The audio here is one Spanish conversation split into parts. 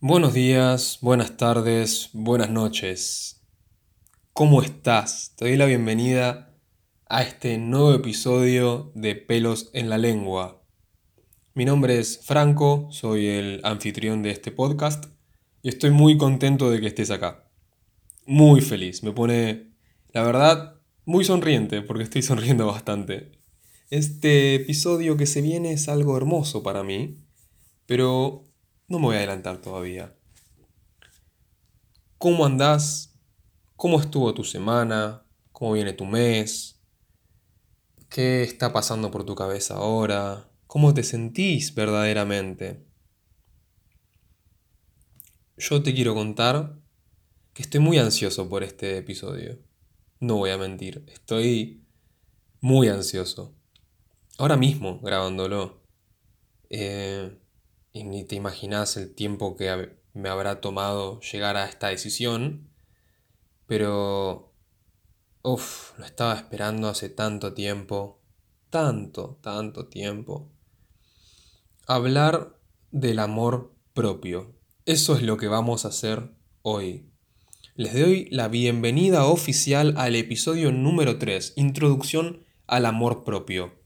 Buenos días, buenas tardes, buenas noches. ¿Cómo estás? Te doy la bienvenida a este nuevo episodio de Pelos en la Lengua. Mi nombre es Franco, soy el anfitrión de este podcast y estoy muy contento de que estés acá. Muy feliz, me pone, la verdad, muy sonriente porque estoy sonriendo bastante. Este episodio que se viene es algo hermoso para mí, pero no me voy a adelantar todavía. ¿Cómo andás? ¿Cómo estuvo tu semana? ¿Cómo viene tu mes? ¿Qué está pasando por tu cabeza ahora? ¿Cómo te sentís verdaderamente? Yo te quiero contar que estoy muy ansioso por este episodio. No voy a mentir, estoy muy ansioso. Ahora mismo grabándolo. Eh, y ni te imaginas el tiempo que me habrá tomado llegar a esta decisión, pero, uff, lo estaba esperando hace tanto tiempo, tanto, tanto tiempo. Hablar del amor propio. Eso es lo que vamos a hacer hoy. Les doy la bienvenida oficial al episodio número 3, Introducción al Amor Propio.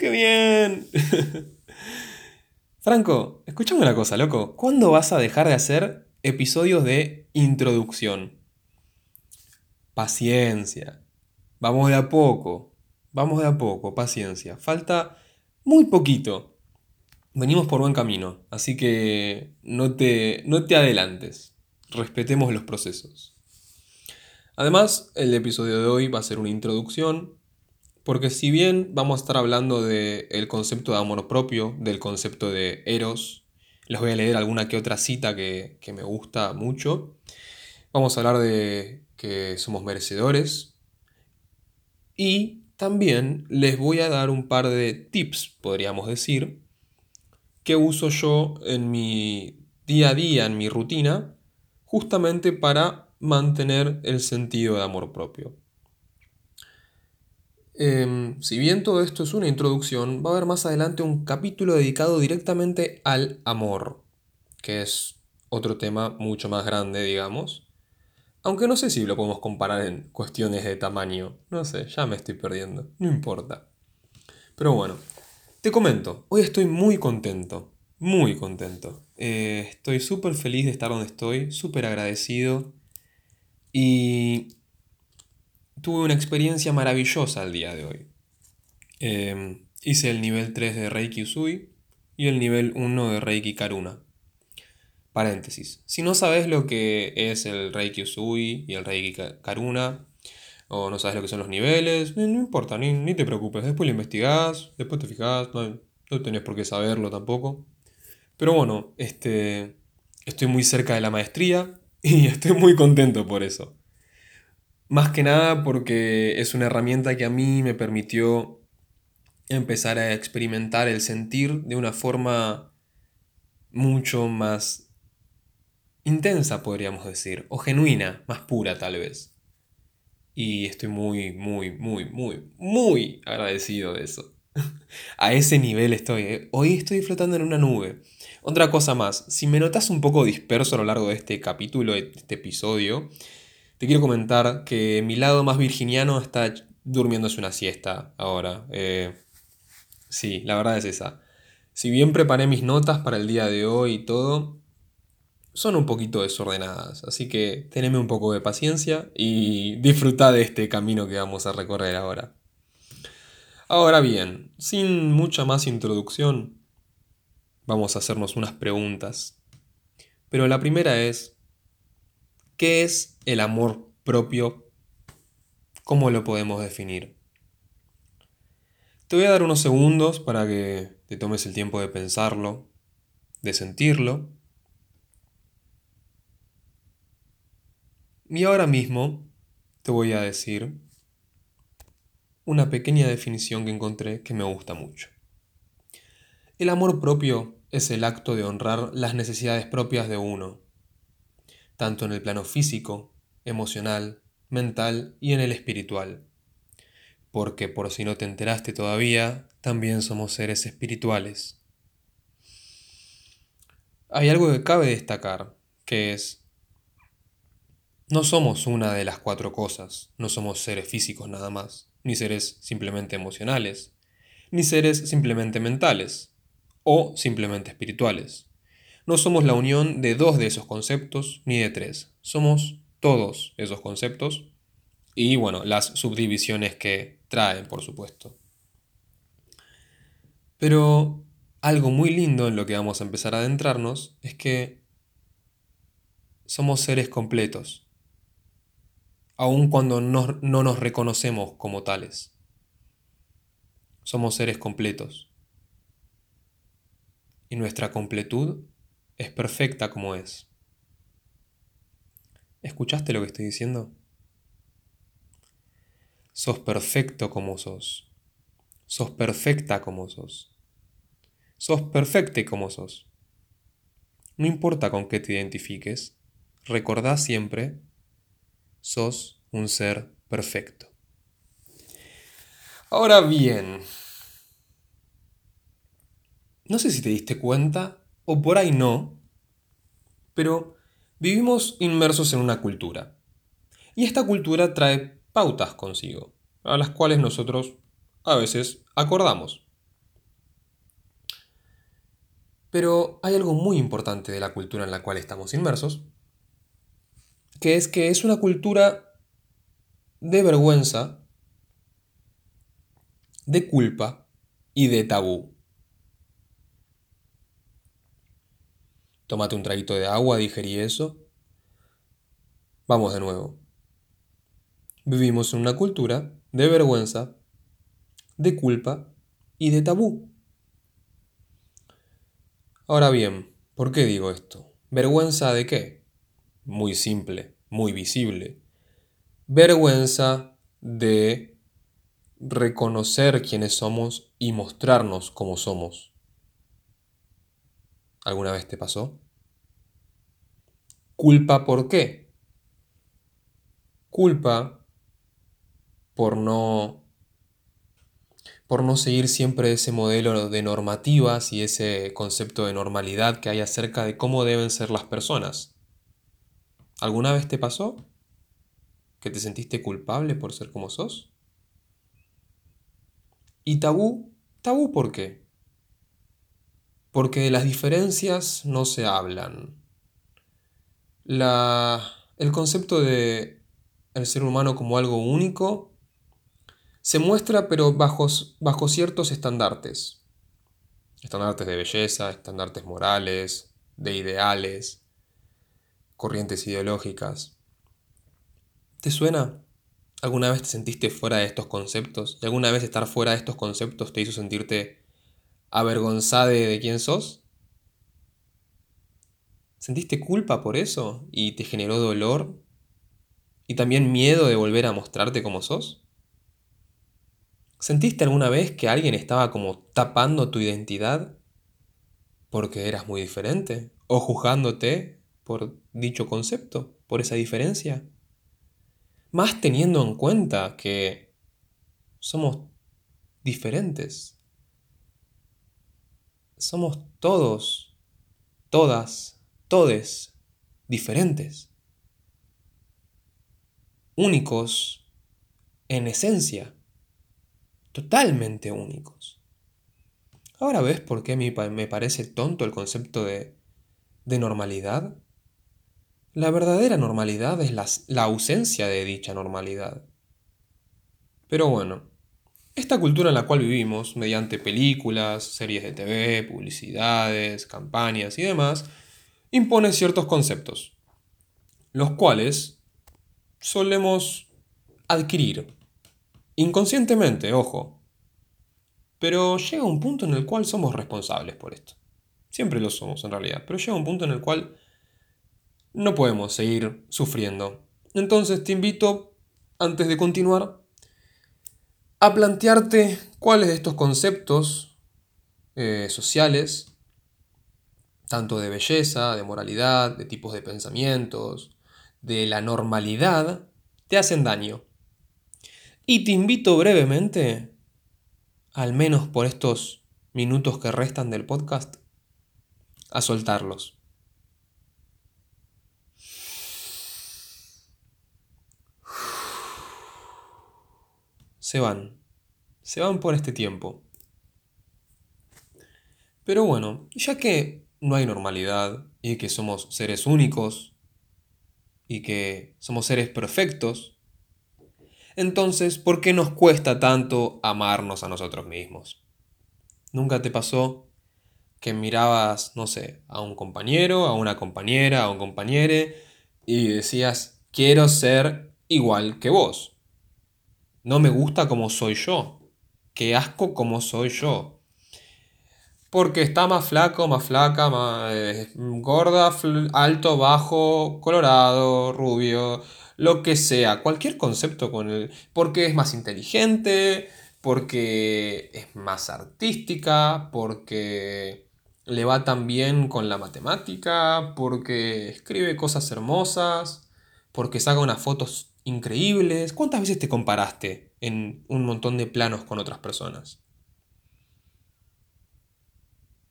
¡Qué bien! Franco, escúchame una cosa, loco. ¿Cuándo vas a dejar de hacer episodios de introducción? Paciencia. Vamos de a poco. Vamos de a poco, paciencia. Falta muy poquito. Venimos por buen camino, así que no te, no te adelantes. Respetemos los procesos. Además, el episodio de hoy va a ser una introducción porque si bien vamos a estar hablando del concepto de amor propio, del concepto de eros, les voy a leer alguna que otra cita que, que me gusta mucho. Vamos a hablar de que somos merecedores. Y también les voy a dar un par de tips, podríamos decir, que uso yo en mi día a día, en mi rutina, justamente para mantener el sentido de amor propio. Em, si bien todo esto es una introducción, va a haber más adelante un capítulo dedicado directamente al amor, que es otro tema mucho más grande, digamos. Aunque no sé si lo podemos comparar en cuestiones de tamaño. No sé, ya me estoy perdiendo. No importa. Pero bueno, te comento, hoy estoy muy contento. Muy contento. Eh, estoy súper feliz de estar donde estoy, súper agradecido. Y tuve una experiencia maravillosa el día de hoy. Em, hice el nivel 3 de Reiki Usui y el nivel 1 de Reiki Karuna. Paréntesis. Si no sabes lo que es el Reiki Usui y el Reiki Karuna, o no sabes lo que son los niveles, no, importa, ni, te preocupes. Después lo investigás, después te fijas, no, no tenés por qué saberlo tampoco. Pero bueno, este, estoy muy cerca de la maestría y estoy muy contento por eso. Más que nada porque es una herramienta que a mí me permitió empezar a experimentar el sentir de una forma mucho más intensa, podríamos decir, o genuina, más pura tal vez. Y estoy muy, muy, muy, muy, muy agradecido de eso. a ese nivel estoy. ¿eh? Hoy estoy flotando en una nube. Otra cosa más, si me notas un poco disperso a lo largo de este capítulo, de este episodio, te quiero comentar que mi lado más virginiano está durmiéndose una siesta ahora. Eh, sí, la verdad es esa. Si bien preparé mis notas para el día de hoy y todo, son un poquito desordenadas. Así que teneme un poco de paciencia y disfruta de este camino que vamos a recorrer ahora. Ahora bien, sin mucha más introducción, vamos a hacernos unas preguntas. Pero la primera es, ¿Qué es el amor propio? ¿Cómo lo podemos definir? Te voy a dar unos segundos para que te tomes el tiempo de pensarlo, de sentirlo. Y ahora mismo te voy a decir una pequeña definición que encontré que me gusta mucho. El amor propio es el acto de honrar las necesidades propias de uno tanto en el plano físico, emocional, mental y en el espiritual. Porque por si no te enteraste todavía, también somos seres espirituales. hay algo que cabe destacar, que es, no somos una de las cuatro cosas, no somos seres físicos nada más, ni seres simplemente emocionales, ni seres simplemente mentales, o simplemente espirituales. No somos la unión de dos de esos conceptos, ni de tres, somos todos esos conceptos y bueno, las subdivisiones que traen, por supuesto. Pero algo muy lindo en lo que vamos a empezar a adentrarnos es que somos seres completos, aun cuando no, no nos reconocemos como tales. Somos seres completos. Y nuestra completud es perfecta como es. ¿Escuchaste lo que estoy diciendo? Sos perfecto como sos. Sos perfecta como sos. Sos perfecta como sos. No importa con qué te identifiques, recordá siempre, sos un ser perfecto. Ahora bien, no sé si te diste cuenta, o por ahí no, pero vivimos inmersos en una cultura. Y esta cultura trae pautas consigo, a las cuales nosotros a veces acordamos. Pero hay algo muy importante de la cultura en la cual estamos inmersos, que es que es una cultura de vergüenza, de culpa y de tabú. Tómate un traguito de agua, digerí eso. Vamos de nuevo. Vivimos en una cultura de vergüenza, de culpa y de tabú. Ahora bien, ¿por qué digo esto? ¿Vergüenza de qué? Muy simple, muy visible. Vergüenza de reconocer quiénes somos y mostrarnos como somos. ¿Alguna vez te pasó? ¿Culpa por qué? Culpa por no por no seguir siempre ese modelo de normativas y ese concepto de normalidad que hay acerca de cómo deben ser las personas. ¿Alguna vez te pasó que te sentiste culpable por ser como sos? ¿Y tabú? ¿Tabú por qué? Porque de las diferencias no se hablan. La, el concepto de el ser humano como algo único se muestra pero bajo, bajo ciertos estandartes. Estandartes de belleza, estandartes morales, de ideales, corrientes ideológicas. ¿Te suena? ¿Alguna vez te sentiste fuera de estos conceptos? ¿Y alguna vez estar fuera de estos conceptos te hizo sentirte avergonzada de quién sos? ¿Sentiste culpa por eso y te generó dolor? ¿Y también miedo de volver a mostrarte como sos? ¿Sentiste alguna vez que alguien estaba como tapando tu identidad porque eras muy diferente? ¿O juzgándote por dicho concepto, por esa diferencia? Más teniendo en cuenta que somos diferentes. Somos todos, todas, todes diferentes. Únicos en esencia totalmente únicos. Ahora ves por qué me parece tonto el concepto de, de normalidad. La verdadera normalidad es la, la ausencia de dicha normalidad. Pero bueno, esta cultura en la cual vivimos, mediante películas, series de TV, publicidades, campañas y demás, impone ciertos conceptos, los cuales solemos adquirir Inconscientemente, ojo. Pero llega un punto en el cual somos responsables por esto. Siempre lo somos en realidad, pero llega un punto en el cual no podemos seguir sufriendo. Entonces te invito, antes de continuar, a plantearte cuáles de estos conceptos eh, sociales, tanto de belleza, de moralidad, de tipos de pensamientos, de la normalidad, te hacen daño. Y te invito brevemente, al menos por estos minutos que restan del podcast, a soltarlos. Se van. Se van por este tiempo. Pero bueno, ya que no hay normalidad y que somos seres únicos y que somos seres perfectos, entonces, ¿por qué nos cuesta tanto amarnos a nosotros mismos? ¿Nunca te pasó que mirabas, no sé, a un compañero, a una compañera, a un compañere y decías, quiero ser igual que vos? No me gusta como soy yo. Qué asco como soy yo. Porque está más flaco, más flaca, más eh, gorda, alto, bajo, colorado, rubio, lo que sea. Cualquier concepto con él. Porque es más inteligente, porque es más artística, porque le va tan bien con la matemática, porque escribe cosas hermosas, porque saca unas fotos increíbles. ¿Cuántas veces te comparaste en un montón de planos con otras personas?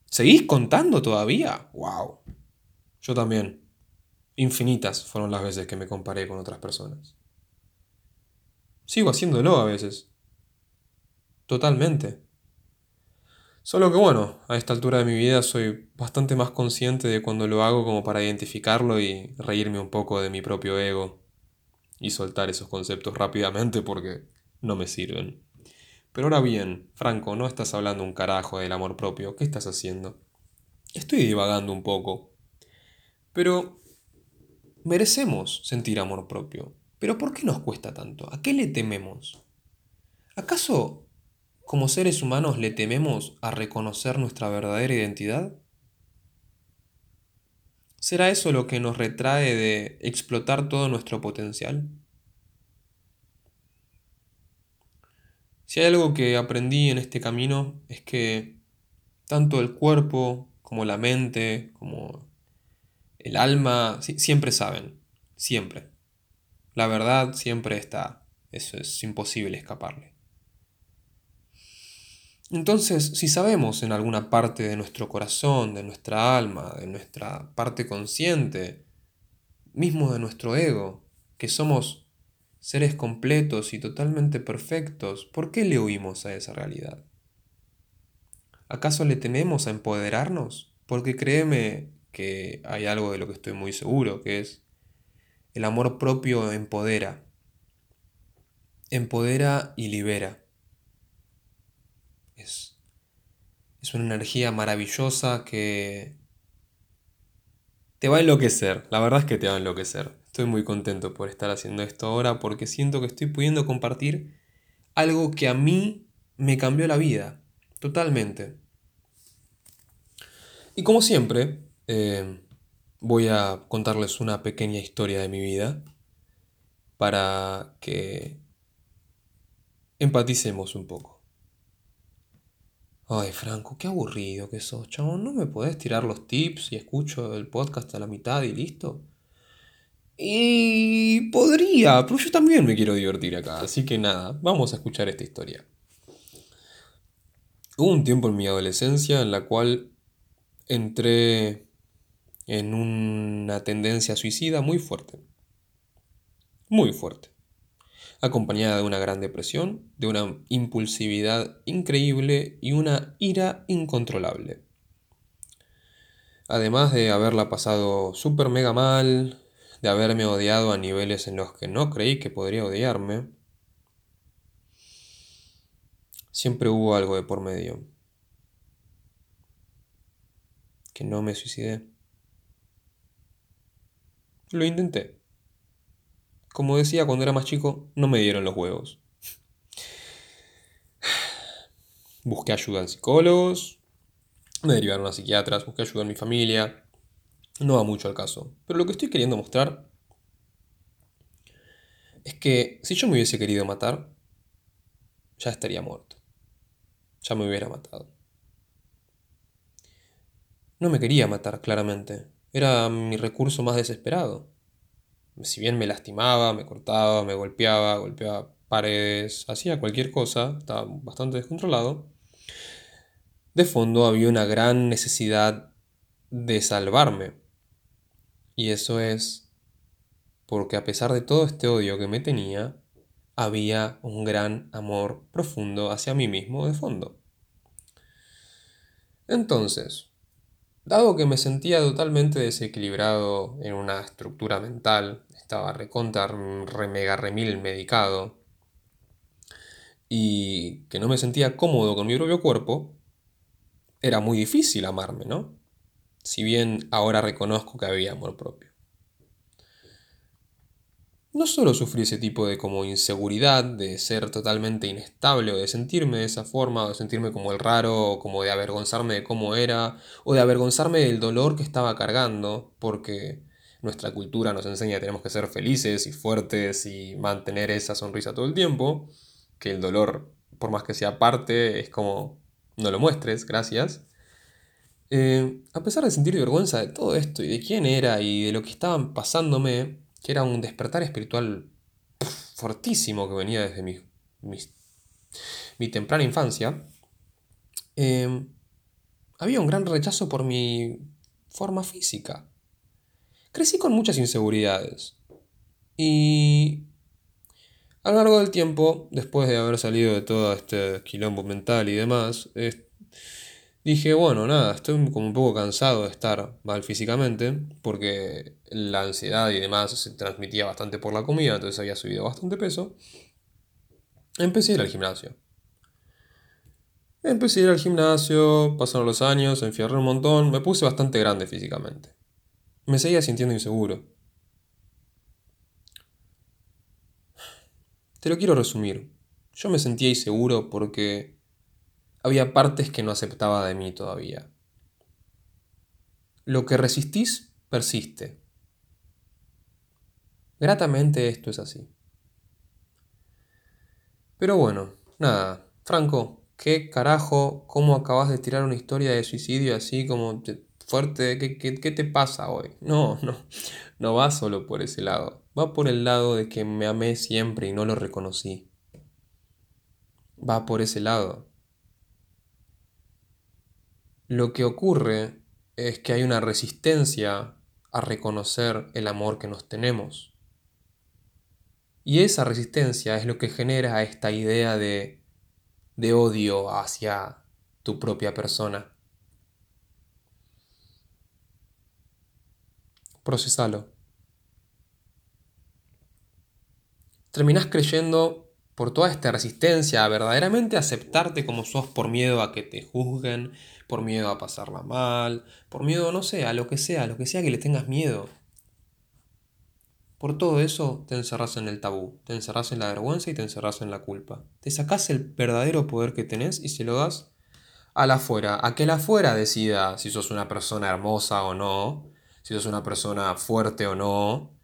¿Seguís contando todavía? ¡Wow! Yo también. Infinitas fueron las veces que me comparé con otras personas. Sigo haciéndolo a veces. Totalmente. Solo que bueno, a esta altura de mi vida soy bastante más consciente de cuando lo hago como para identificarlo y reírme un poco de mi propio ego y soltar esos conceptos rápidamente porque no me sirven. Pero ahora bien, Franco, no estás hablando un carajo del amor propio. ¿Qué estás haciendo? Estoy divagando un poco. Pero merecemos sentir amor propio. Pero ¿por qué nos cuesta tanto? ¿A qué le tememos? ¿Acaso como seres humanos le tememos a reconocer nuestra verdadera identidad? ¿Será eso lo que nos retrae de explotar todo nuestro potencial? Si hay algo que aprendí en este camino es que tanto el cuerpo como la mente, como el alma, siempre saben, siempre. La verdad siempre está, eso es imposible escaparle. Entonces, si sabemos en alguna parte de nuestro corazón, de nuestra alma, de nuestra parte consciente, mismo de nuestro ego, que somos seres completos y totalmente perfectos, ¿por qué le huimos a esa realidad? ¿Acaso le tememos a empoderarnos? Porque créeme que hay algo de lo que estoy muy seguro, que es el amor propio empodera. Empodera y libera. Es, es una energía maravillosa que te va a enloquecer. La verdad es que te va a enloquecer. Estoy muy contento por estar haciendo esto ahora porque siento que estoy pudiendo compartir algo que a mí me cambió la vida, totalmente. Y como siempre, eh, voy a contarles una pequeña historia de mi vida para que empaticemos un poco. Ay, Franco, qué aburrido que sos, chabón. ¿No me podés tirar los tips y escucho el podcast a la mitad y listo? Y podría, pero yo también me quiero divertir acá, así que nada, vamos a escuchar esta historia. Hubo un tiempo en mi adolescencia en la cual entré en una tendencia suicida muy fuerte. Muy fuerte. Acompañada de una gran depresión, de una impulsividad increíble y una ira incontrolable. Además de haberla pasado súper mega mal, de haberme odiado a niveles en los que no creí que podría odiarme, siempre hubo algo de por medio. Que no me suicidé. Lo intenté. Como decía cuando era más chico, no me dieron los huevos. Busqué ayuda en psicólogos, me derivaron a psiquiatras, busqué ayuda en mi familia, no va mucho al caso. Pero lo que estoy queriendo mostrar es que si yo me hubiese querido matar, ya estaría muerto. Ya me hubiera matado. No me quería matar, claramente. Era mi recurso más desesperado. Si bien me lastimaba, me cortaba, me golpeaba, golpeaba paredes, hacía cualquier cosa, estaba bastante descontrolado, de fondo había una gran necesidad de salvarme. Y eso es porque a pesar de todo este odio que me tenía, había un gran amor profundo hacia mí mismo de fondo. Entonces, dado que me sentía totalmente desequilibrado en una estructura mental, estaba recontra, remega, remil medicado, y que no me sentía cómodo con mi propio cuerpo, era muy difícil amarme, ¿no? Si bien ahora reconozco que había amor propio. No solo sufrí ese tipo de como inseguridad, de ser totalmente inestable, o de sentirme de esa forma, o de sentirme como el raro, o como de avergonzarme de cómo era, o de avergonzarme del dolor que estaba cargando, porque nuestra cultura nos enseña que tenemos que ser felices y fuertes y mantener esa sonrisa todo el tiempo, que el dolor, por más que sea parte, es como no lo muestres, gracias. Eh, a pesar de sentir vergüenza de todo esto y de quién era y de lo que estaban pasándome, que era un despertar espiritual fortísimo que venía desde mi, mi, temprana infancia, eh, había un gran rechazo por mi forma física. Crecí con muchas inseguridades. Y a lo largo del tiempo, después de haber salido de todo este quilombo mental y demás, dije, bueno, nada, estoy como un poco cansado de estar mal físicamente, porque la ansiedad y demás se transmitía bastante por la comida, entonces había subido bastante peso. Empecé a ir al gimnasio. Empecé a ir al gimnasio, pasaron los años, enfierré un montón, me puse bastante grande físicamente. Me seguía sintiendo inseguro. Te lo quiero resumir. Yo me sentía inseguro porque había partes que no aceptaba de mí todavía. Lo que resistís persiste. Gratamente esto es así. Pero bueno, nada, Franco, ¿qué carajo? ¿Cómo acabas de tirar una historia de suicidio así como fuerte? ¿Qué, qué te pasa hoy? No, no, no va solo por ese lado va por el lado de que me amé siempre y no lo reconocí. Va por ese lado. Lo que ocurre es que hay una resistencia a reconocer el amor que nos tenemos. Y esa resistencia es lo que genera esta idea de, de odio hacia tu propia persona. Procesalo. terminás creyendo por toda esta resistencia a verdaderamente aceptarte como sos por miedo a que te juzguen, por miedo a pasarla mal, por miedo, no sé, a lo que sea, a lo que sea que le tengas miedo. Por todo eso te encerrás en el tabú, te encerrás en la vergüenza y te encerrás en la culpa. Te sacás el verdadero poder que tenés y se lo das a la afuera, a que la afuera decida si sos una persona hermosa o no, si sos una persona fuerte o no,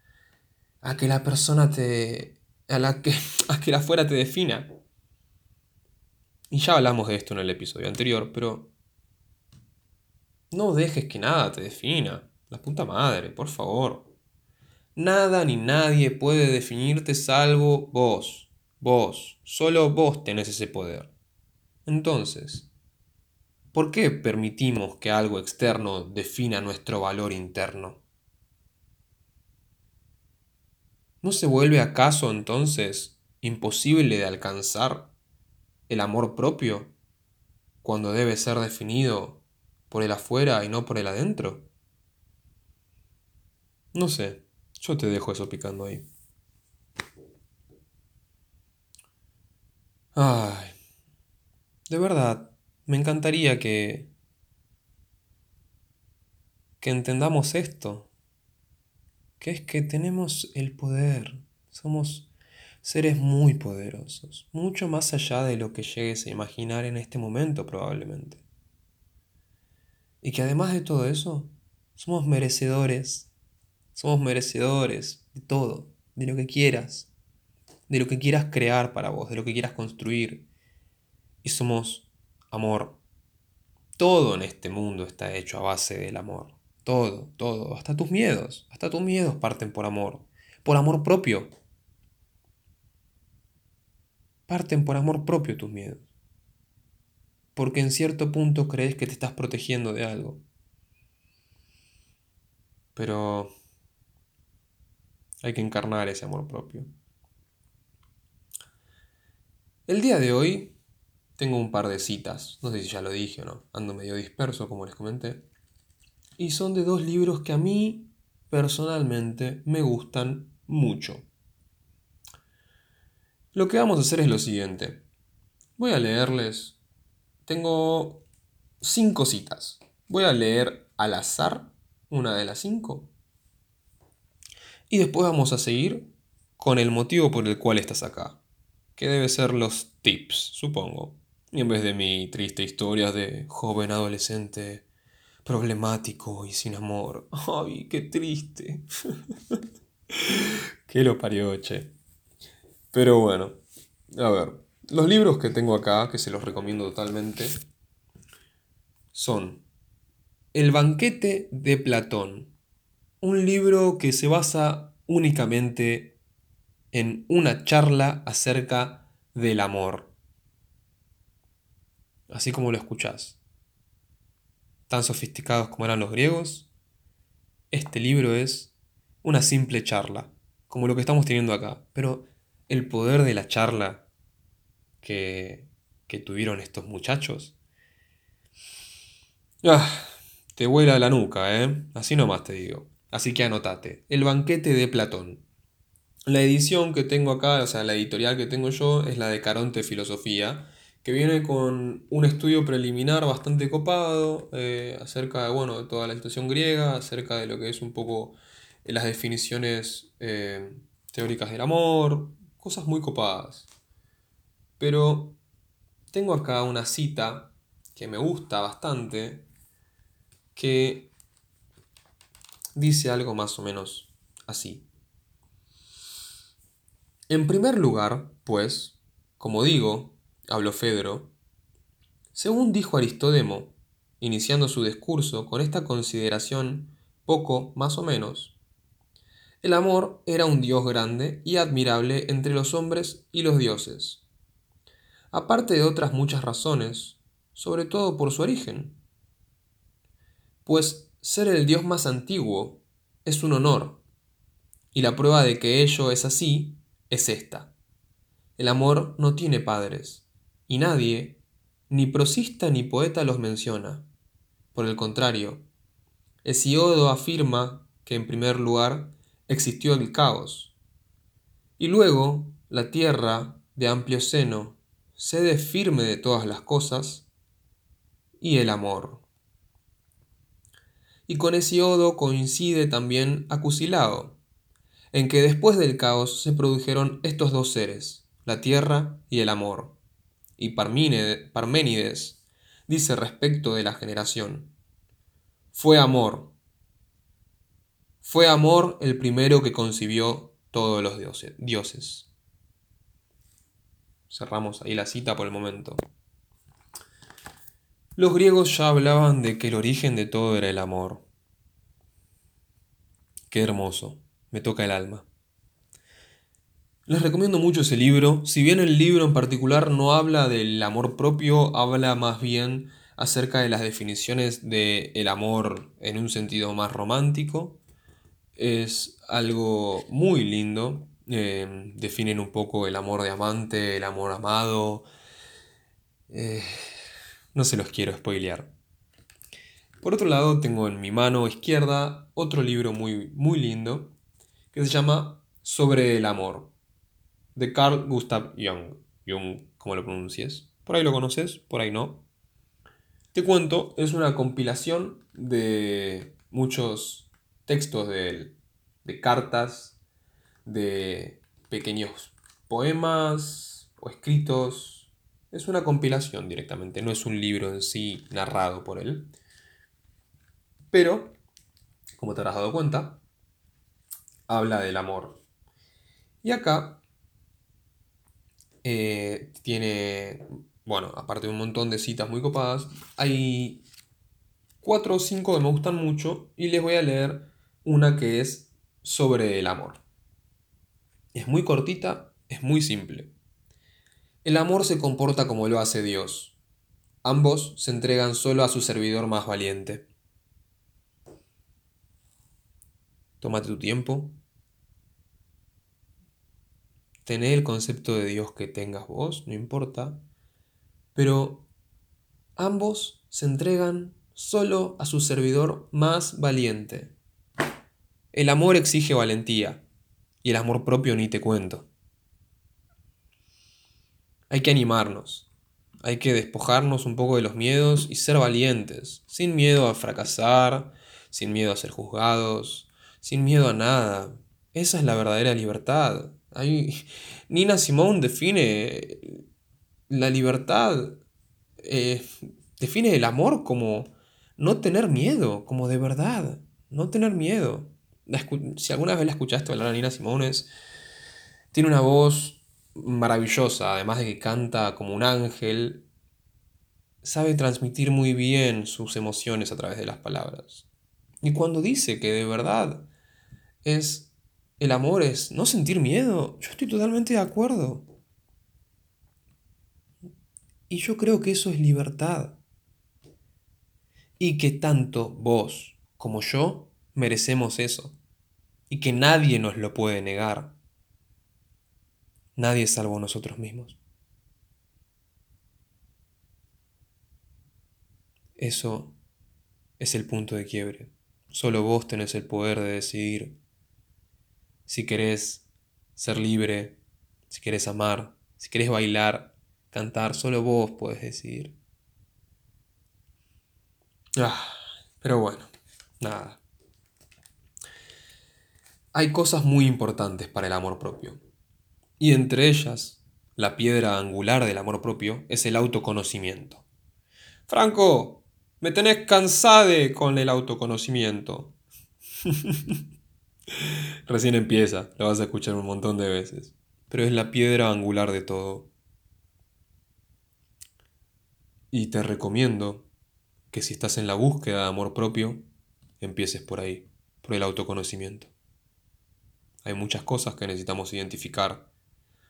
a que la persona te a la que, a que la fuera te defina. Y ya hablamos de esto en el episodio anterior, pero no dejes que nada te defina. La puta madre, por favor. Nada ni nadie puede definirte salvo vos. Vos. Solo vos tenés ese poder. Entonces, ¿por qué permitimos que algo externo defina nuestro valor interno? ¿No se vuelve acaso entonces imposible de alcanzar el amor propio cuando debe ser definido por el afuera y no por el adentro? No sé, yo te dejo eso picando ahí. Ay, de verdad, me encantaría que que entendamos esto que es que tenemos el poder, somos seres muy poderosos, mucho más allá de lo que llegues a imaginar en este momento probablemente. Y que además de todo eso, somos merecedores, somos merecedores de todo, de lo que quieras, de lo que quieras crear para vos, de lo que quieras construir. Y somos amor. Todo en este mundo está hecho a base del amor. Todo, todo, hasta tus miedos, hasta tus miedos parten por amor, por amor propio. Parten por amor propio tus miedos. Porque en cierto punto crees que te estás protegiendo de algo. Pero hay que encarnar ese amor propio. El día de hoy tengo un par de citas, no sé si ya lo dije o no, ando medio disperso como les comenté, y son de dos libros que a mí personalmente me gustan mucho. Lo que vamos a hacer es lo siguiente. Voy a leerles. Tengo cinco citas. Voy a leer al azar una de las cinco. Y después vamos a seguir con el motivo por el cual estás acá. Que debe ser los tips, supongo. Y en vez de mi triste historia de joven adolescente problemático y sin amor. Ay, qué triste. qué lo parió, che. Pero bueno, a ver, los libros que tengo acá, que se los recomiendo totalmente, son El banquete de Platón, un libro que se basa únicamente en una charla acerca del amor. Así como lo escuchás. Tan sofisticados como eran los griegos, este libro es una simple charla, como lo que estamos teniendo acá, pero el poder de la charla que, que tuvieron estos muchachos. Ah, te vuela la nuca, ¿eh? Así nomás te digo. Así que anotate. El banquete de Platón. La edición que tengo acá, o sea, la editorial que tengo yo, es la de Caronte Filosofía, que viene con un estudio preliminar bastante copado eh, acerca de, bueno, de toda la situación griega, acerca de lo que es un poco las definiciones eh, teóricas del amor, cosas muy copadas. Pero tengo acá una cita que me gusta bastante, que dice algo más o menos así. En primer lugar, pues, como digo, habló Fedro, según dijo Aristodemo, iniciando su discurso con esta consideración poco más o menos, el amor era un Dios grande y admirable entre los hombres y los dioses, aparte de otras muchas razones, sobre todo por su origen. Pues ser el Dios más antiguo es un honor, y la prueba de que ello es así es esta. El amor no tiene padres, y nadie, ni prosista ni poeta los menciona. Por el contrario, Hesiodo afirma que en primer lugar existió el caos. Y luego la tierra de amplio seno, sede firme de todas las cosas, y el amor. Y con Hesiodo coincide también Acusilao, en que después del caos se produjeron estos dos seres, la tierra y el amor. Y Parménides dice respecto de la generación, fue amor, fue amor el primero que concibió todos los dioses. Cerramos ahí la cita por el momento. Los griegos ya hablaban de que el origen de todo era el amor. Qué hermoso, me toca el alma. Les recomiendo mucho ese libro, si bien el libro en particular no habla del amor propio, habla más bien acerca de las definiciones del el amor en un sentido más romántico es algo muy lindo. Em, definen un poco el amor de amante, el amor amado. Eh, no se los quiero spoilear. Por otro lado, tengo en mi mano izquierda otro libro muy, muy lindo que se llama Sobre el amor, de Carl Gustav Jung. Jung, como lo pronuncies. Por ahí lo conoces, por ahí no. Te cuento, es una compilación de muchos textos de él, de cartas, de pequeños poemas o escritos. Es una compilación directamente, no es un libro en sí narrado por él. Pero, como te habrás dado cuenta, habla del amor. Y acá eh, tiene, bueno, aparte de un montón de citas muy copadas, hay cuatro o cinco que me gustan mucho y les voy a leer una que es sobre el amor. Es muy cortita, es muy simple. El amor se comporta como lo hace Dios. Ambos se entregan solo a su servidor más valiente. Tómate tu tiempo. tener el concepto de Dios que tengas vos, no importa, pero ambos se entregan solo a su servidor más valiente. El amor exige valentía y el amor propio ni te cuento. Hay que animarnos, hay que despojarnos un poco de los miedos y ser valientes, sin miedo a fracasar, sin miedo a ser juzgados, sin miedo a nada. Esa es la verdadera libertad. Nina Simone define la libertad, eh, define el amor como no tener miedo, como de verdad, no tener miedo. Si alguna vez la escuchaste hablar a Nina Simones, tiene una voz maravillosa, además de que canta como un ángel, sabe transmitir muy bien sus emociones a través de las palabras. Y cuando dice que de verdad es el amor es no sentir miedo, yo estoy totalmente de acuerdo. Y yo creo que eso es libertad y que tanto vos como yo merecemos eso y que nadie nos lo puede negar. Nadie salvo nosotros mismos. Eso es el punto de quiebre. Solo vos tenés el poder de decidir si querés ser libre, si querés amar, si querés bailar, cantar, solo vos podés decidir. Ah, pero bueno, nada. Hay cosas muy importantes para el amor propio. Y entre ellas, la piedra angular del amor propio es el autoconocimiento. Franco, me tenés cansade con el autoconocimiento. Recién empieza, lo vas a escuchar un montón de veces. Pero es la piedra angular de todo. Y te recomiendo que si estás en la búsqueda de amor propio, empieces por ahí, por el autoconocimiento. Hay muchas cosas que necesitamos identificar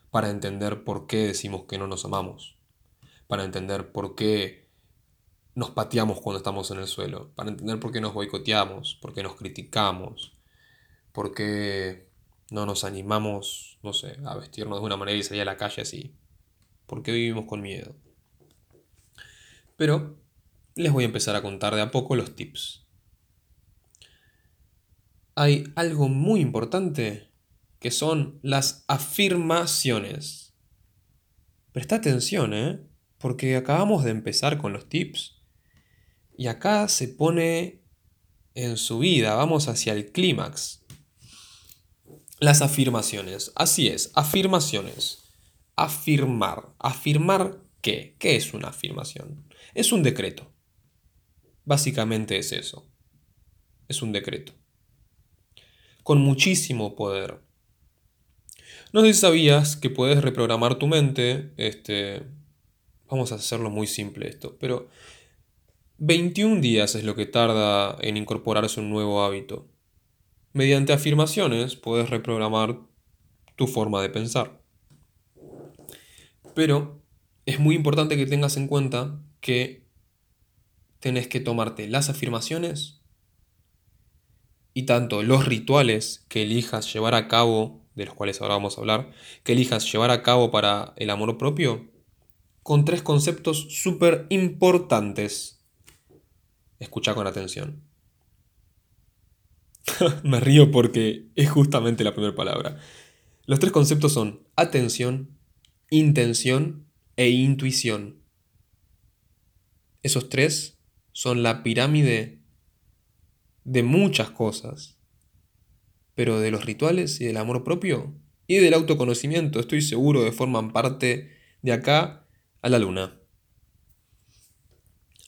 para entender por qué decimos que no nos amamos, para entender por qué nos pateamos cuando estamos en el suelo, para entender por qué nos boicoteamos, por qué nos criticamos, por qué no nos animamos, no sé, a vestirnos de una manera y salir a la calle así, por qué vivimos con miedo. Pero les voy a empezar a contar de a poco los tips. Hay algo muy importante que son las afirmaciones. Presta atención, ¿eh? Porque acabamos de empezar con los tips y acá se pone en su vida, vamos hacia el clímax. Las afirmaciones, así es, afirmaciones. Afirmar. ¿Afirmar qué? ¿Qué es una afirmación? Es un decreto. Básicamente es eso. Es un decreto. Con muchísimo poder. No sé si sabías que puedes reprogramar tu mente. Este, vamos a hacerlo muy simple esto, pero 21 días es lo que tarda en incorporarse un nuevo hábito. Mediante afirmaciones puedes reprogramar tu forma de pensar. Pero es muy importante que tengas en cuenta que tenés que tomarte las afirmaciones y tanto los rituales que elijas llevar a cabo, de los cuales ahora vamos a hablar, que elijas llevar a cabo para el amor propio, con tres conceptos súper importantes. Escucha con atención. Me río porque es justamente la primera palabra. Los tres conceptos son atención, intención e intuición. Esos tres son la pirámide de muchas cosas, pero de los rituales y del amor propio y del autoconocimiento estoy seguro que forman parte de acá a la luna.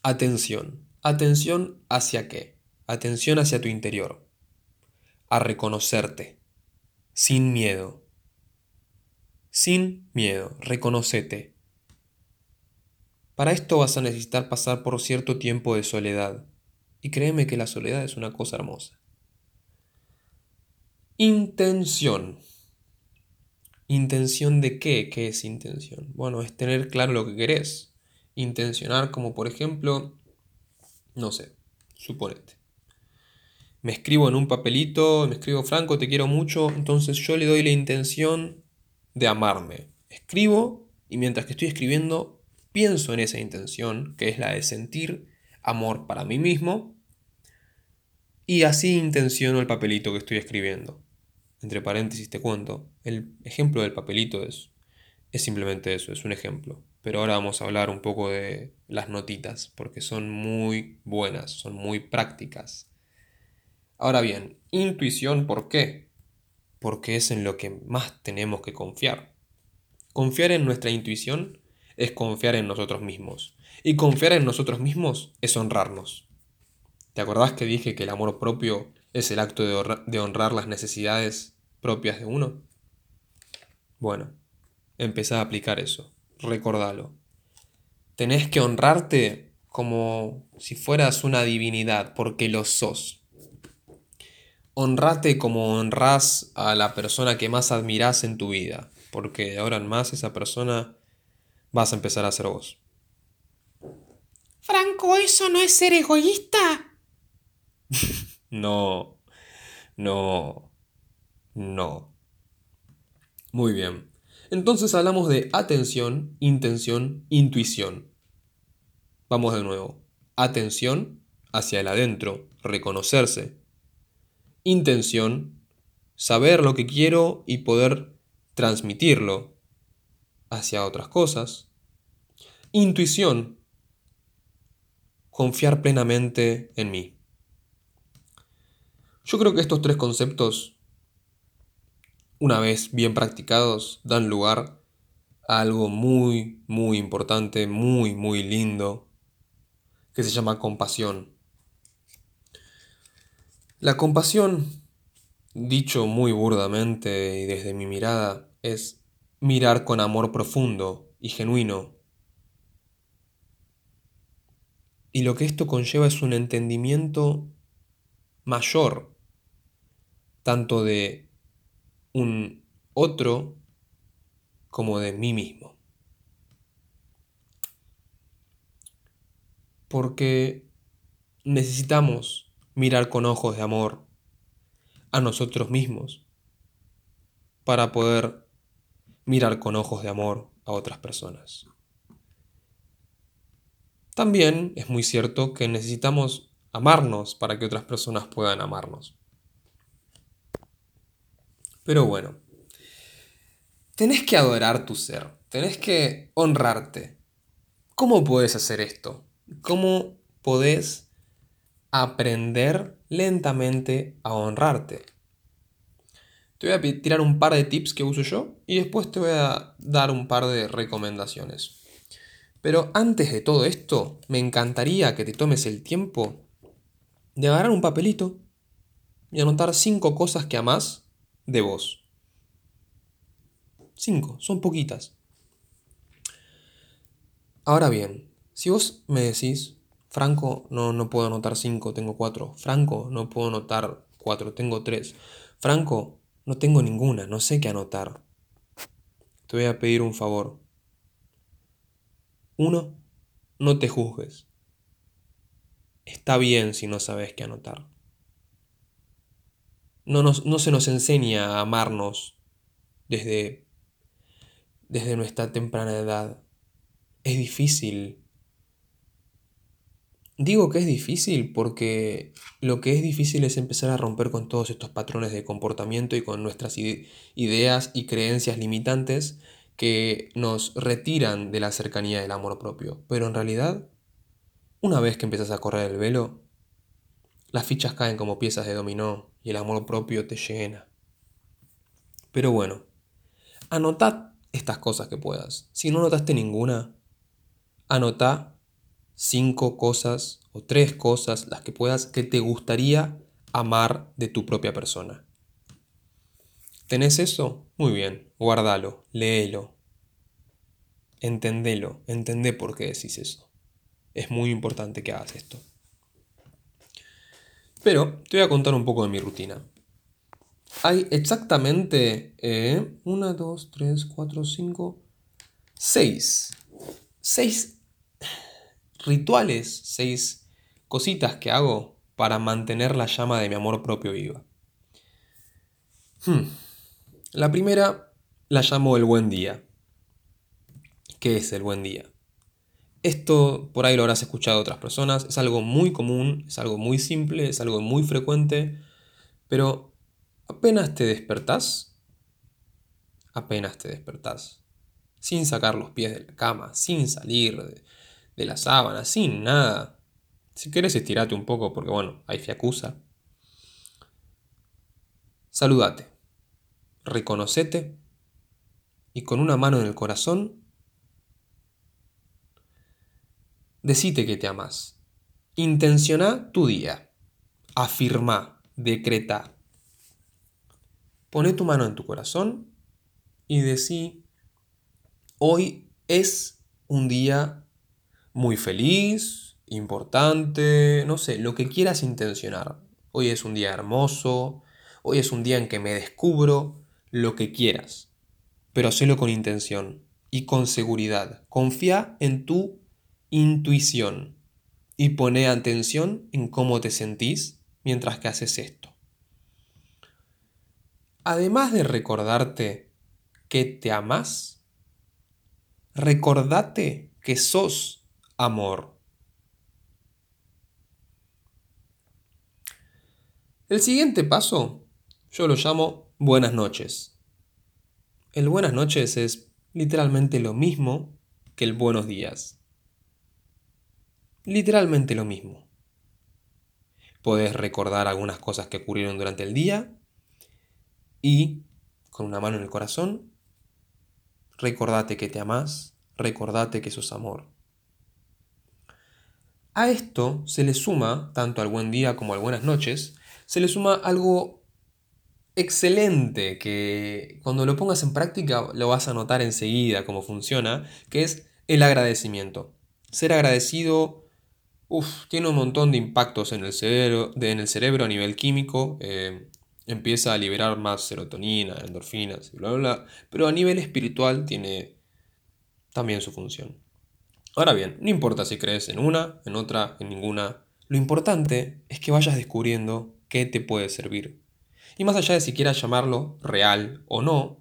Atención. Atención hacia qué? Atención hacia tu interior. A reconocerte. Sin miedo. Sin miedo. Reconocete. Para esto vas a necesitar pasar por cierto tiempo de soledad. Y créeme que la soledad es una cosa hermosa. Intención. ¿Intención de qué? ¿Qué es intención? Bueno, es tener claro lo que querés. Intencionar como por ejemplo, no sé, suponete. Me escribo en un papelito, me escribo Franco, te quiero mucho, entonces yo le doy la intención de amarme. Escribo y mientras que estoy escribiendo pienso en esa intención, que es la de sentir amor para mí mismo, y así intenciono el papelito que estoy escribiendo. Entre paréntesis te cuento, el ejemplo del papelito es, es simplemente eso, es un ejemplo. Pero ahora vamos a hablar un poco de las notitas, porque son muy buenas, son muy prácticas. Ahora bien, intuición, ¿por qué? Porque es en lo que más tenemos que confiar. Confiar en nuestra intuición es confiar en nosotros mismos. Y confiar en nosotros mismos es honrarnos. ¿Te acordás que dije que el amor propio es el acto de, honrar las necesidades propias de uno? Bueno, empezá a aplicar eso. Recordalo. Tenés que honrarte como si fueras una divinidad, porque lo sos. Honrate como honrás a la persona que más admirás en tu vida, porque de ahora en más esa persona vas a empezar a ser vos. Franco, ¿eso no es ser egoísta? no, no, no. Muy bien. Entonces hablamos de atención, intención, intuición. Vamos de nuevo. Atención hacia el adentro, reconocerse. Intención, saber lo que quiero y poder transmitirlo hacia otras cosas. Intuición, confiar plenamente en mí. Yo creo que estos tres conceptos, una vez bien practicados, dan lugar a algo muy, muy importante, muy, muy lindo, que se llama compasión. La compasión, dicho muy burdamente y desde mi mirada, es mirar con amor profundo y genuino Y lo que esto conlleva es un entendimiento mayor, tanto de un otro como de mí mismo. Porque necesitamos mirar con ojos de amor a nosotros mismos para poder mirar con ojos de amor a otras personas. También es muy cierto que necesitamos amarnos para que otras personas puedan amarnos. Pero bueno, tenés que adorar tu ser, tenés que honrarte. ¿Cómo puedes hacer esto? ¿Cómo podés aprender lentamente a honrarte? Te voy a tirar un par de tips que uso yo y después te voy a dar un par de recomendaciones. Pero antes de todo esto, me encantaría que te tomes el tiempo de agarrar un papelito y anotar cinco cosas que amás de vos. Cinco, son poquitas. Ahora bien, si vos me decís, Franco, no, no puedo anotar cinco, tengo cuatro. Franco, no puedo anotar cuatro, tengo tres. Franco, no tengo ninguna, no sé qué anotar. Te voy a pedir un favor. Uno, no te juzgues. Está bien si no sabes qué anotar. No, no se nos enseña a amarnos desde, desde nuestra temprana edad. Es difícil. Digo que es difícil porque lo que es difícil es empezar a romper con todos estos patrones de comportamiento y con nuestras ideas y creencias limitantes que nos retiran de la cercanía del amor propio. Pero en realidad, una vez que empiezas a correr el velo, las fichas caen como piezas de dominó y el amor propio te llena. Pero bueno, anotad estas cosas que puedas. Si no notaste ninguna, anotá cinco cosas o tres cosas, las que puedas, que te gustaría amar de tu propia persona. ¿Tenés eso? Muy bien, guardalo, léelo. Entendelo, entendé por qué decís eso. Es muy importante que hagas esto. Pero te voy a contar un poco de mi rutina. Hay exactamente 1, 2, 3, 4, 5, 6. 6 rituales, 6 cositas que hago para mantener la llama de mi amor propio viva. Hmm. La primera la llamo el buen día. ¿Qué es el buen día? Esto por ahí lo habrás escuchado de otras personas, es algo muy común, es algo muy simple, es algo muy frecuente, pero apenas te despertás, apenas te despertás, sin sacar los pies de la cama, sin salir de, la sábana, sin nada. Si querés estirate un poco porque bueno, hay fiacusa. Saludate, reconocete y con una mano en el corazón Decite que te amas. Intenciona tu día. Afirma, decreta. Pone tu mano en tu corazón y decí, hoy es un día muy feliz, importante, no sé, lo que quieras intencionar. Hoy es un día hermoso, hoy es un día en que me descubro, lo que quieras. Pero hacelo con intención y con seguridad. Confía en tu intuición y pone atención en cómo te sentís mientras que haces esto. Además de recordarte que te amas, recordate que sos amor. El siguiente paso yo lo llamo buenas noches. El buenas noches es literalmente lo mismo que el buenos días literalmente lo mismo. Puedes recordar algunas cosas que ocurrieron durante el día y, con una mano en el corazón, recordate que te amás, recordate que sos amor. A esto se le suma, tanto al buen día como al buenas noches, se le suma algo excelente que cuando lo pongas en práctica lo vas a notar enseguida cómo funciona, que es el agradecimiento. Ser agradecido Uf, tiene un montón de impactos en el cerebro, en el cerebro a nivel químico. Eh, empieza a liberar más serotonina, endorfinas bla, bla, bla. Pero a nivel espiritual tiene también su función. Ahora bien, no importa si crees en una, en otra, en ninguna. Lo importante es que vayas descubriendo qué te puede servir. Y más allá de si quieras llamarlo real o no,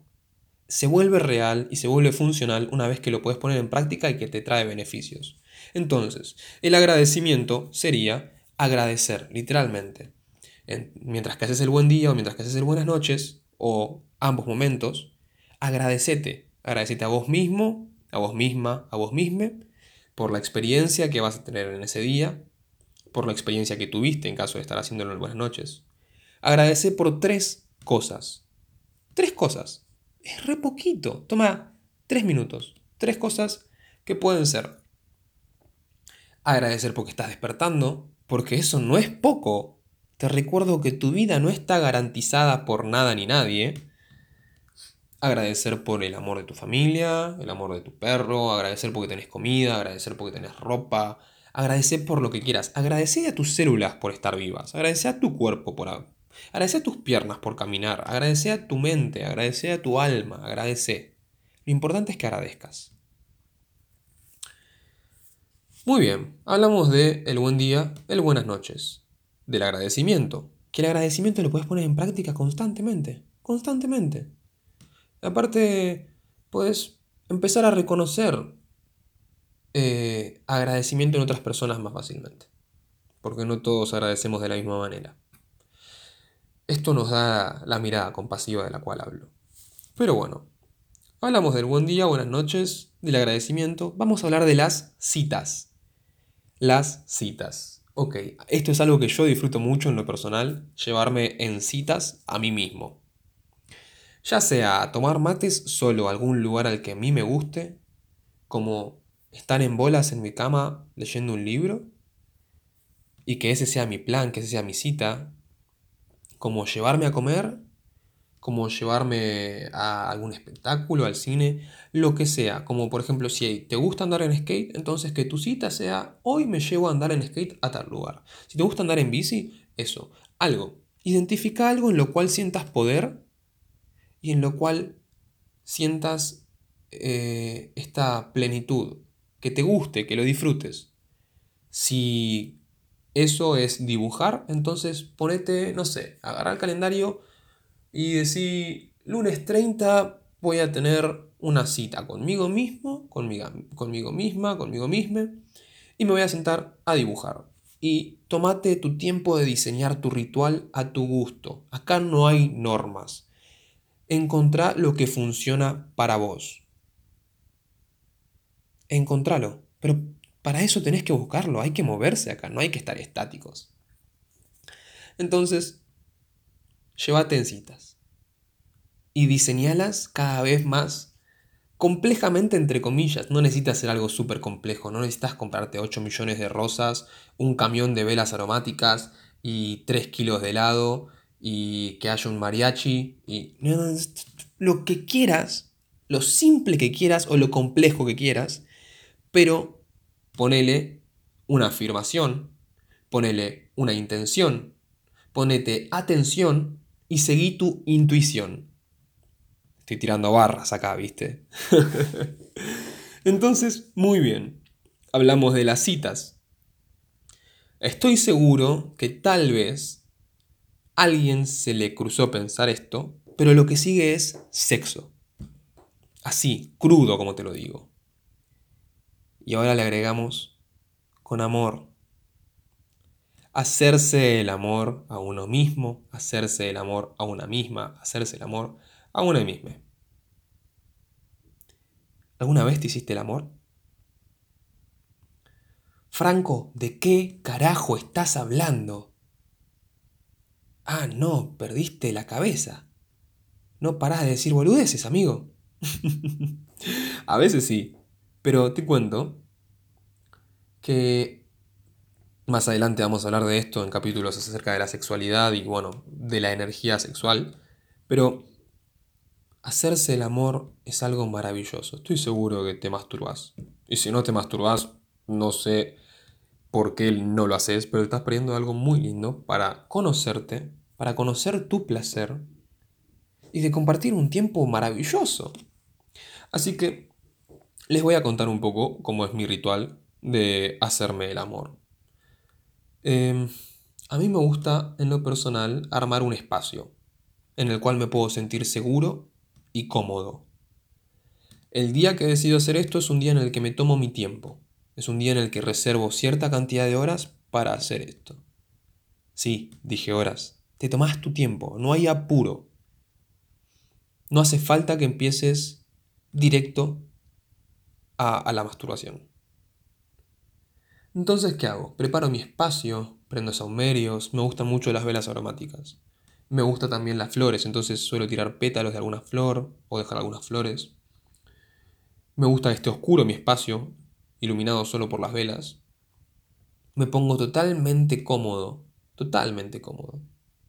se vuelve real y se vuelve funcional una vez que lo puedes poner en práctica y que te trae beneficios. Entonces, el agradecimiento sería agradecer, literalmente. mientras que haces el buen día o mientras que haces el buenas noches, o ambos momentos, agradecete. Agradecete a vos mismo, a vos misma, a vos misma, por la experiencia que vas a tener en ese día, por la experiencia que tuviste en caso de estar haciéndolo en buenas noches. Agradece por tres cosas. Tres cosas. Es re poquito. Toma tres minutos. Tres cosas que pueden ser agradecer porque estás despertando, porque eso no es poco. Te recuerdo que tu vida no está garantizada por nada ni nadie. Agradecer por el amor de tu familia, el amor de tu perro, agradecer porque tenés comida, agradecer porque tenés ropa, agradecer por lo que quieras. Agradecer a tus células por estar vivas, agradecer a tu cuerpo por... Agradecer a tus piernas por caminar, agradecer a tu mente, agradecer a tu alma, agradecer. Lo importante es que agradezcas. Muy bien, hablamos de el buen día, el buenas noches, del agradecimiento, que el agradecimiento lo puedes poner en práctica constantemente, constantemente. Aparte, puedes empezar a reconocer eh, agradecimiento en otras personas más fácilmente, porque no todos agradecemos de la misma manera. Esto nos da la mirada compasiva de la cual hablo. Pero bueno, hablamos del buen día, buenas noches, del agradecimiento, vamos a hablar de las citas las citas. Ok, esto es algo que yo disfruto mucho en lo personal, llevarme en citas a mí mismo. Ya sea tomar mates solo a algún lugar al que a mí me guste, como estar en bolas en mi cama leyendo un libro, y que ese sea mi plan, que ese sea mi cita, como llevarme a comer como llevarme a algún espectáculo, al cine, lo que sea. Como por ejemplo, si te gusta andar en skate, entonces que tu cita sea, hoy me llevo a andar en skate a tal lugar. Si te gusta andar en bici, eso, algo. Identifica algo en lo cual sientas poder y en lo cual sientas eh, esta plenitud, que te guste, que lo disfrutes. Si eso es dibujar, entonces ponete, no sé, agarrar el calendario y decir, lunes 30 voy a tener una cita conmigo mismo, conmigo, conmigo misma, conmigo misma, y me voy a sentar a dibujar. Y tomate tu tiempo de diseñar tu ritual a tu gusto. Acá no hay normas. Encontrá lo que funciona para vos. Encontralo. Pero para eso tenés que buscarlo, hay que moverse acá, no hay que estar estáticos. Entonces, llévate en citas y diseñalas cada vez más complejamente entre comillas. No necesitas hacer algo súper complejo, no necesitas comprarte 8 millones de rosas, un camión de velas aromáticas y 3 kilos de helado y que haya un mariachi y lo que quieras, lo simple que quieras o lo complejo que quieras, pero ponele una afirmación, ponele una intención, ponete atención y seguí tu intuición. Estoy tirando barras acá, ¿viste? Entonces, muy bien. Hablamos de las citas. Estoy seguro que tal vez alguien se le cruzó pensar esto, pero lo que sigue es sexo. Así, crudo como te lo digo. Y ahora le agregamos con amor. Hacerse el amor a uno mismo, hacerse el amor a una misma, hacerse el amor a una misma. ¿Alguna vez te hiciste el amor? Franco, ¿de qué carajo estás hablando? Ah, no, perdiste la cabeza. No parás de decir boludeces, amigo. a veces sí, pero te cuento que más adelante vamos a hablar de esto en capítulos acerca de la sexualidad y bueno, de la energía sexual. Pero hacerse el amor es algo maravilloso. Estoy seguro que te masturbas. Y si no te masturbas, no sé por qué no lo haces, pero estás perdiendo algo muy lindo para conocerte, para conocer tu placer y de compartir un tiempo maravilloso. Así que les voy a contar un poco cómo es mi ritual de hacerme el amor. Em, a mí me gusta, en lo personal, armar un espacio en el cual me puedo sentir seguro y cómodo. El día que decido hacer esto es un día en el que me tomo mi tiempo. Es un día en el que reservo cierta cantidad de horas para hacer esto. Sí, dije horas. Te tomas tu tiempo, no hay apuro. No hace falta que empieces directo a, la masturbación. Entonces, ¿qué hago? Preparo mi espacio, prendo saumerios, me gustan mucho las velas aromáticas. Me gusta también las flores, entonces suelo tirar pétalos de alguna flor o dejar algunas flores. Me gusta este oscuro mi espacio, iluminado solo por las velas. Me pongo totalmente cómodo, totalmente cómodo,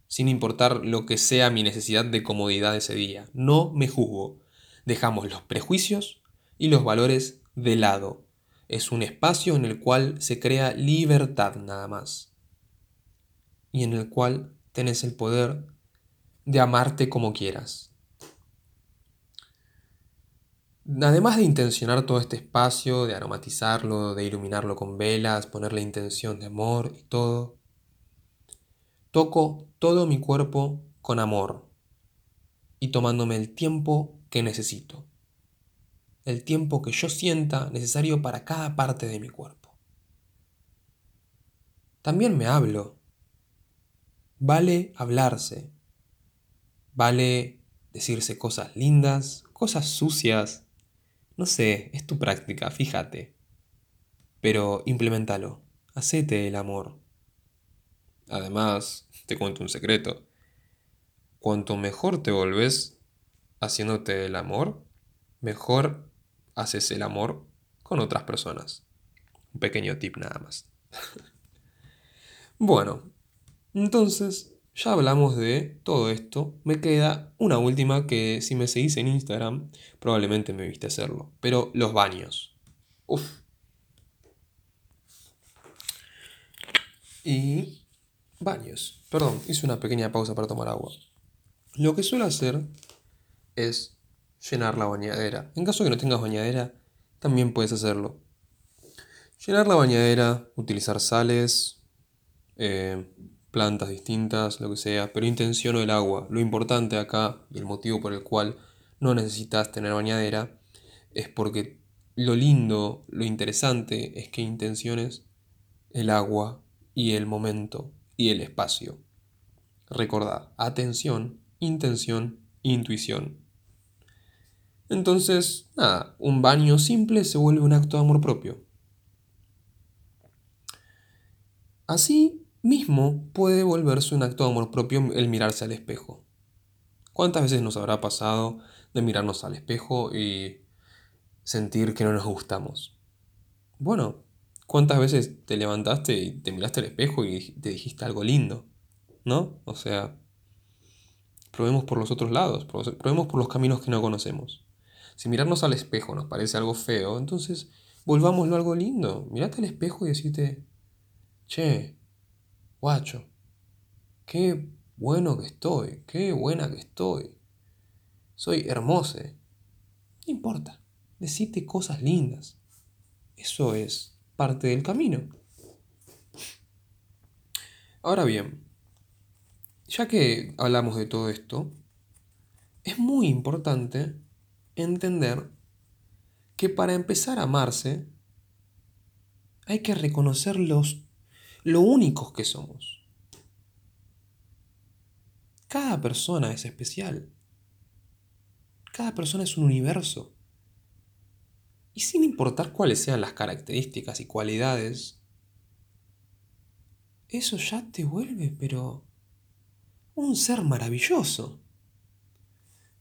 sin importar lo que sea mi necesidad de comodidad ese día. No me juzgo. Dejamos los prejuicios y los valores de lado. Es un espacio en el cual se crea libertad nada más. Y en el cual tenés el poder de amarte como quieras. Además de intencionar todo este espacio, de aromatizarlo, de iluminarlo con velas, ponerle intención de amor y todo, toco todo mi cuerpo con amor y tomándome el tiempo que necesito el tiempo que yo sienta necesario para cada parte de mi cuerpo. También me hablo. Vale hablarse. Vale decirse cosas lindas, cosas sucias. No sé, es tu práctica, fíjate. Pero implementalo. Hacete el amor. Además, te cuento un secreto. Cuanto mejor te volves haciéndote el amor, mejor haces el amor con otras personas. Un pequeño tip nada más. bueno, entonces ya hablamos de todo esto. Me queda una última que si me seguís en Instagram probablemente me viste hacerlo. Pero los baños. Uf. Y baños. Perdón, hice una pequeña pausa para tomar agua. Lo que suelo hacer es llenar la bañadera. En caso de que no tengas bañadera, también puedes hacerlo. Llenar la bañadera, utilizar sales, eh, plantas distintas, lo que sea, pero intenciono el agua. Lo importante acá y el motivo por el cual no necesitas tener bañadera, es porque lo lindo, lo interesante es que intenciones el agua y el momento y el espacio. Recordad, atención, intención, intuición. Entonces, nada, un baño simple se vuelve un acto de amor propio. Así mismo puede volverse un acto de amor propio el mirarse al espejo. ¿Cuántas veces nos habrá pasado de mirarnos al espejo y sentir que no nos gustamos? Bueno, ¿cuántas veces te levantaste y te miraste al espejo y te dijiste algo lindo? ¿No? O sea, probemos por los otros lados, probemos por los caminos que no conocemos. Si mirarnos al espejo nos parece algo feo, entonces volvámoslo algo lindo. Mirate al espejo y decirte, che, guacho, qué bueno que estoy, qué buena que estoy. Soy hermosa. No importa, decite cosas lindas. Eso es parte del camino. Ahora bien, ya que hablamos de todo esto, es muy importante entender que para empezar a amarse hay que reconocer los, lo únicos que somos. Cada persona es especial. Cada persona es un universo. Y sin importar cuáles sean las características y cualidades, eso ya te vuelve, pero un ser maravilloso.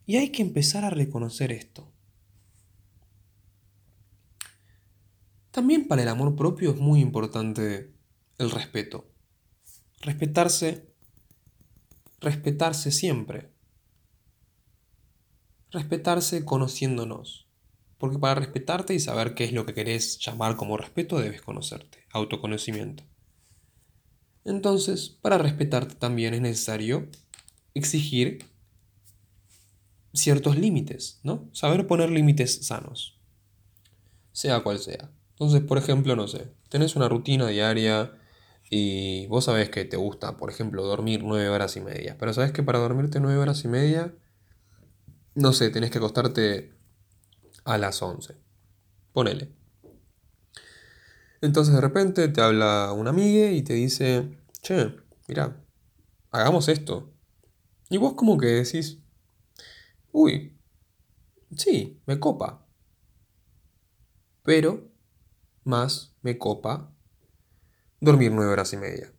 Y hay que empezar a reconocer esto. También para el amor propio es muy importante el respeto. Respetarse, respetarse siempre. Respetarse conociéndonos. Porque para respetarte y saber qué es lo que querés llamar como respeto debes conocerte, autoconocimiento. Entonces, para respetarte también es necesario exigir ciertos límites, ¿no? Saber poner límites sanos, sea cual sea. Entonces, por ejemplo, no sé, tenés una rutina diaria y vos sabés que te gusta, por ejemplo, dormir nueve horas y media, pero sabés que para dormirte nueve horas y media, no sé, tenés que acostarte a las 11. Ponele. Entonces de repente te habla una amiga y te dice, che, mira, hagamos esto. Y vos como que decís, Uy, sí, me copa. Pero más me copa dormir nueve horas y media.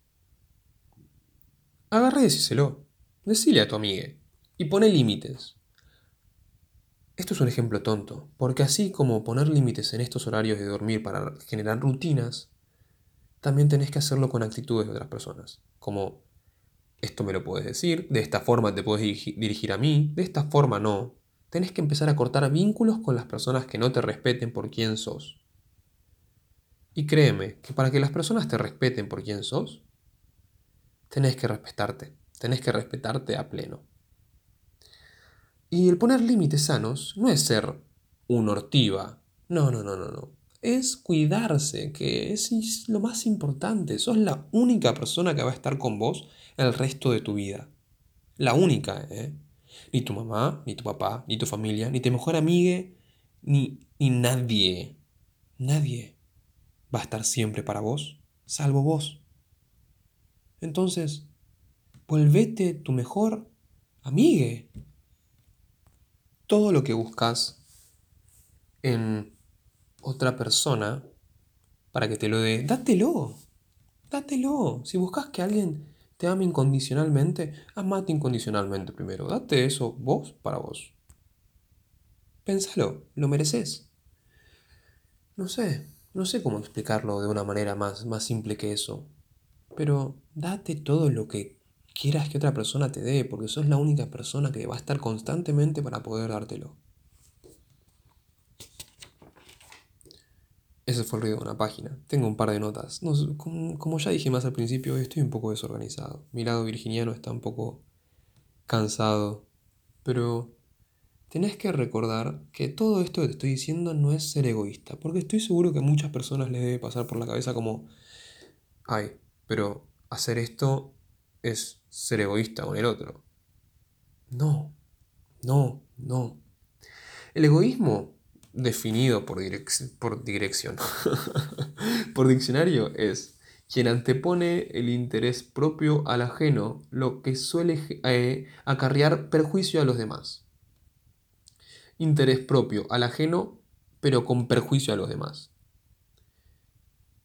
Agarré y decíselo. Decile a tu amiga. Y pone límites. Esto es un ejemplo tonto, porque así como poner límites en estos horarios de dormir para generar rutinas, también tenés que hacerlo con actitudes de otras personas, como esto me lo puedes decir, de esta forma te puedes dirigir a mí, de esta forma no. Tenés que empezar a cortar vínculos con las personas que no te respeten por quién sos. Y créeme que para que las personas te respeten por quién sos, tenés que respetarte, tenés que respetarte a pleno. Y el poner límites sanos no es ser un ortiva, no, no, no, no, no. Es cuidarse, que es lo más importante. Sos la única persona que va a estar con vos el resto de tu vida. La única, ¿eh? Ni tu mamá, ni tu papá, ni tu familia, ni tu mejor amiga, ni, ni nadie, nadie va a estar siempre para vos, salvo vos. Entonces, vuélvete tu mejor amigue. Todo lo que buscas en otra persona para que te lo dé, dátelo. Dátelo. Si buscas que alguien te ame incondicionalmente, amate incondicionalmente primero. Date eso vos para vos. Pénsalo, lo mereces. No sé, no sé cómo explicarlo de una manera más, más simple que eso. Pero date todo lo que quieras que otra persona te dé, porque sos la única persona que va a estar constantemente para poder dártelo. Ese fue el ruido de una página. Tengo un par de notas. como, ya dije más al principio, estoy un poco desorganizado. Mi lado virginiano está un poco cansado. Pero tenés que recordar que todo esto que te estoy diciendo no es ser egoísta. Porque estoy seguro que a muchas personas les debe pasar por la cabeza como, ay, pero hacer esto es ser egoísta con el otro. No, no, no. El egoísmo, definido por, por dirección, por diccionario, es quien antepone el interés propio al ajeno, lo que suele eh, acarrear perjuicio a los demás. Interés propio al ajeno, pero con perjuicio a los demás.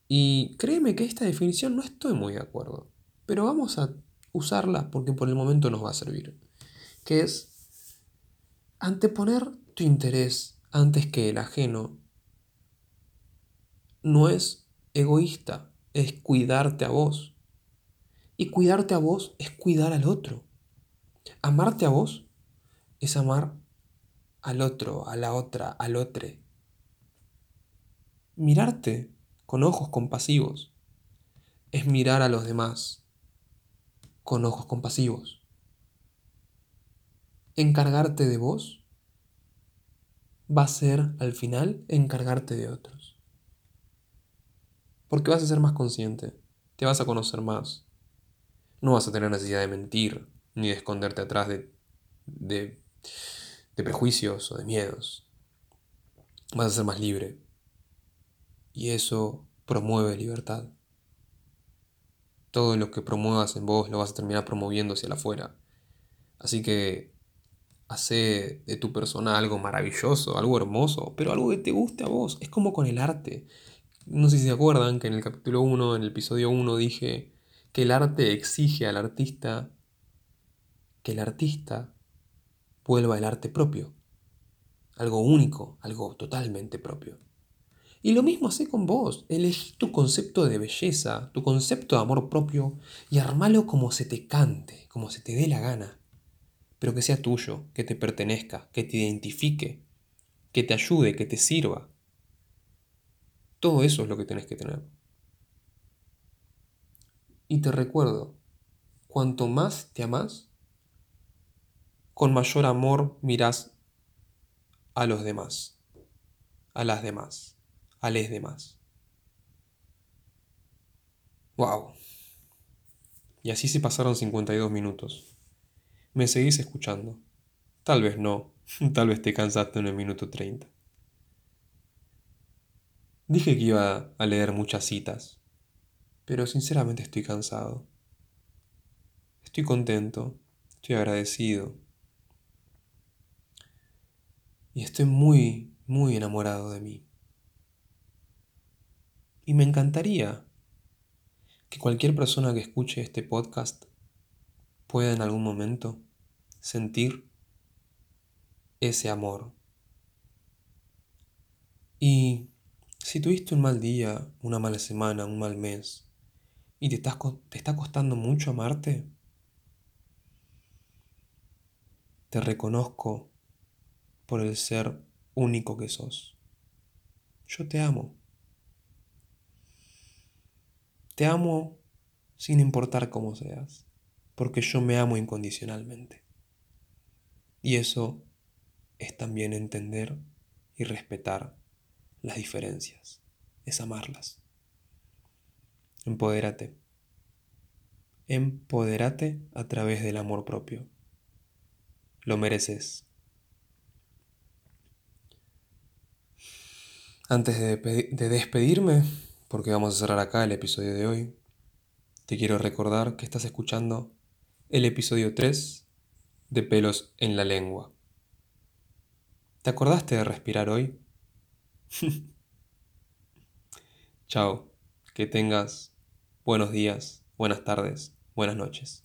Y créeme que esta definición no estoy muy de acuerdo, pero vamos a usarla porque por el momento nos va a servir. Que es anteponer tu interés antes que el ajeno no es egoísta, es cuidarte a vos. Y cuidarte a vos es cuidar al otro. Amarte a vos es amar al otro, a la otra, al otro. Mirarte con ojos compasivos es mirar a los demás con ojos compasivos. Encargarte de vos va a ser al final encargarte de otros. Porque vas a ser más consciente, te vas a conocer más, no vas a tener necesidad de mentir ni de esconderte atrás de, de, de prejuicios o de miedos. Vas a ser más libre. Y eso promueve libertad. Todo lo que promuevas en vos lo vas a terminar promoviendo hacia afuera. Así que hace de tu persona algo maravilloso, algo hermoso, pero algo que te guste a vos. Es como con el arte. No sé si se acuerdan que en el capítulo 1, en el episodio 1, dije que el arte exige al artista que el artista vuelva el arte propio. Algo único, algo totalmente propio. Y lo mismo hace con vos. Elegí tu concepto de belleza, tu concepto de amor propio y armalo como se te cante, como se te dé la gana. Pero que sea tuyo, que te pertenezca, que te identifique, que te ayude, que te sirva. Todo eso es lo que tenés que tener. Y te recuerdo, cuanto más te amás, con mayor amor mirás a los demás, a las demás a los demás. ¡Wow! Y así se pasaron 52 minutos. ¿Me seguís escuchando? Tal vez no, tal vez te cansaste en el minuto 30. Dije que iba a leer muchas citas, pero sinceramente estoy cansado. Estoy contento, estoy agradecido. Y estoy muy, muy enamorado de mí. Y me encantaría que cualquier persona que escuche este podcast pueda en algún momento sentir ese amor. Y si tuviste un mal día, una mala semana, un mal mes, y te, te está costando mucho amarte, te reconozco por el ser único que sos. Yo te amo. Te amo sin importar cómo seas, porque yo me amo incondicionalmente. Y eso es también entender y respetar las diferencias, es amarlas. Empodérate. Empodérate a través del amor propio. Lo mereces. Antes de, de despedirme, porque vamos a cerrar acá el episodio de hoy, te quiero recordar que estás escuchando el episodio 3 de pelos en la lengua. ¿Te acordaste de respirar hoy? Chao, que tengas buenos días, buenas tardes, buenas noches.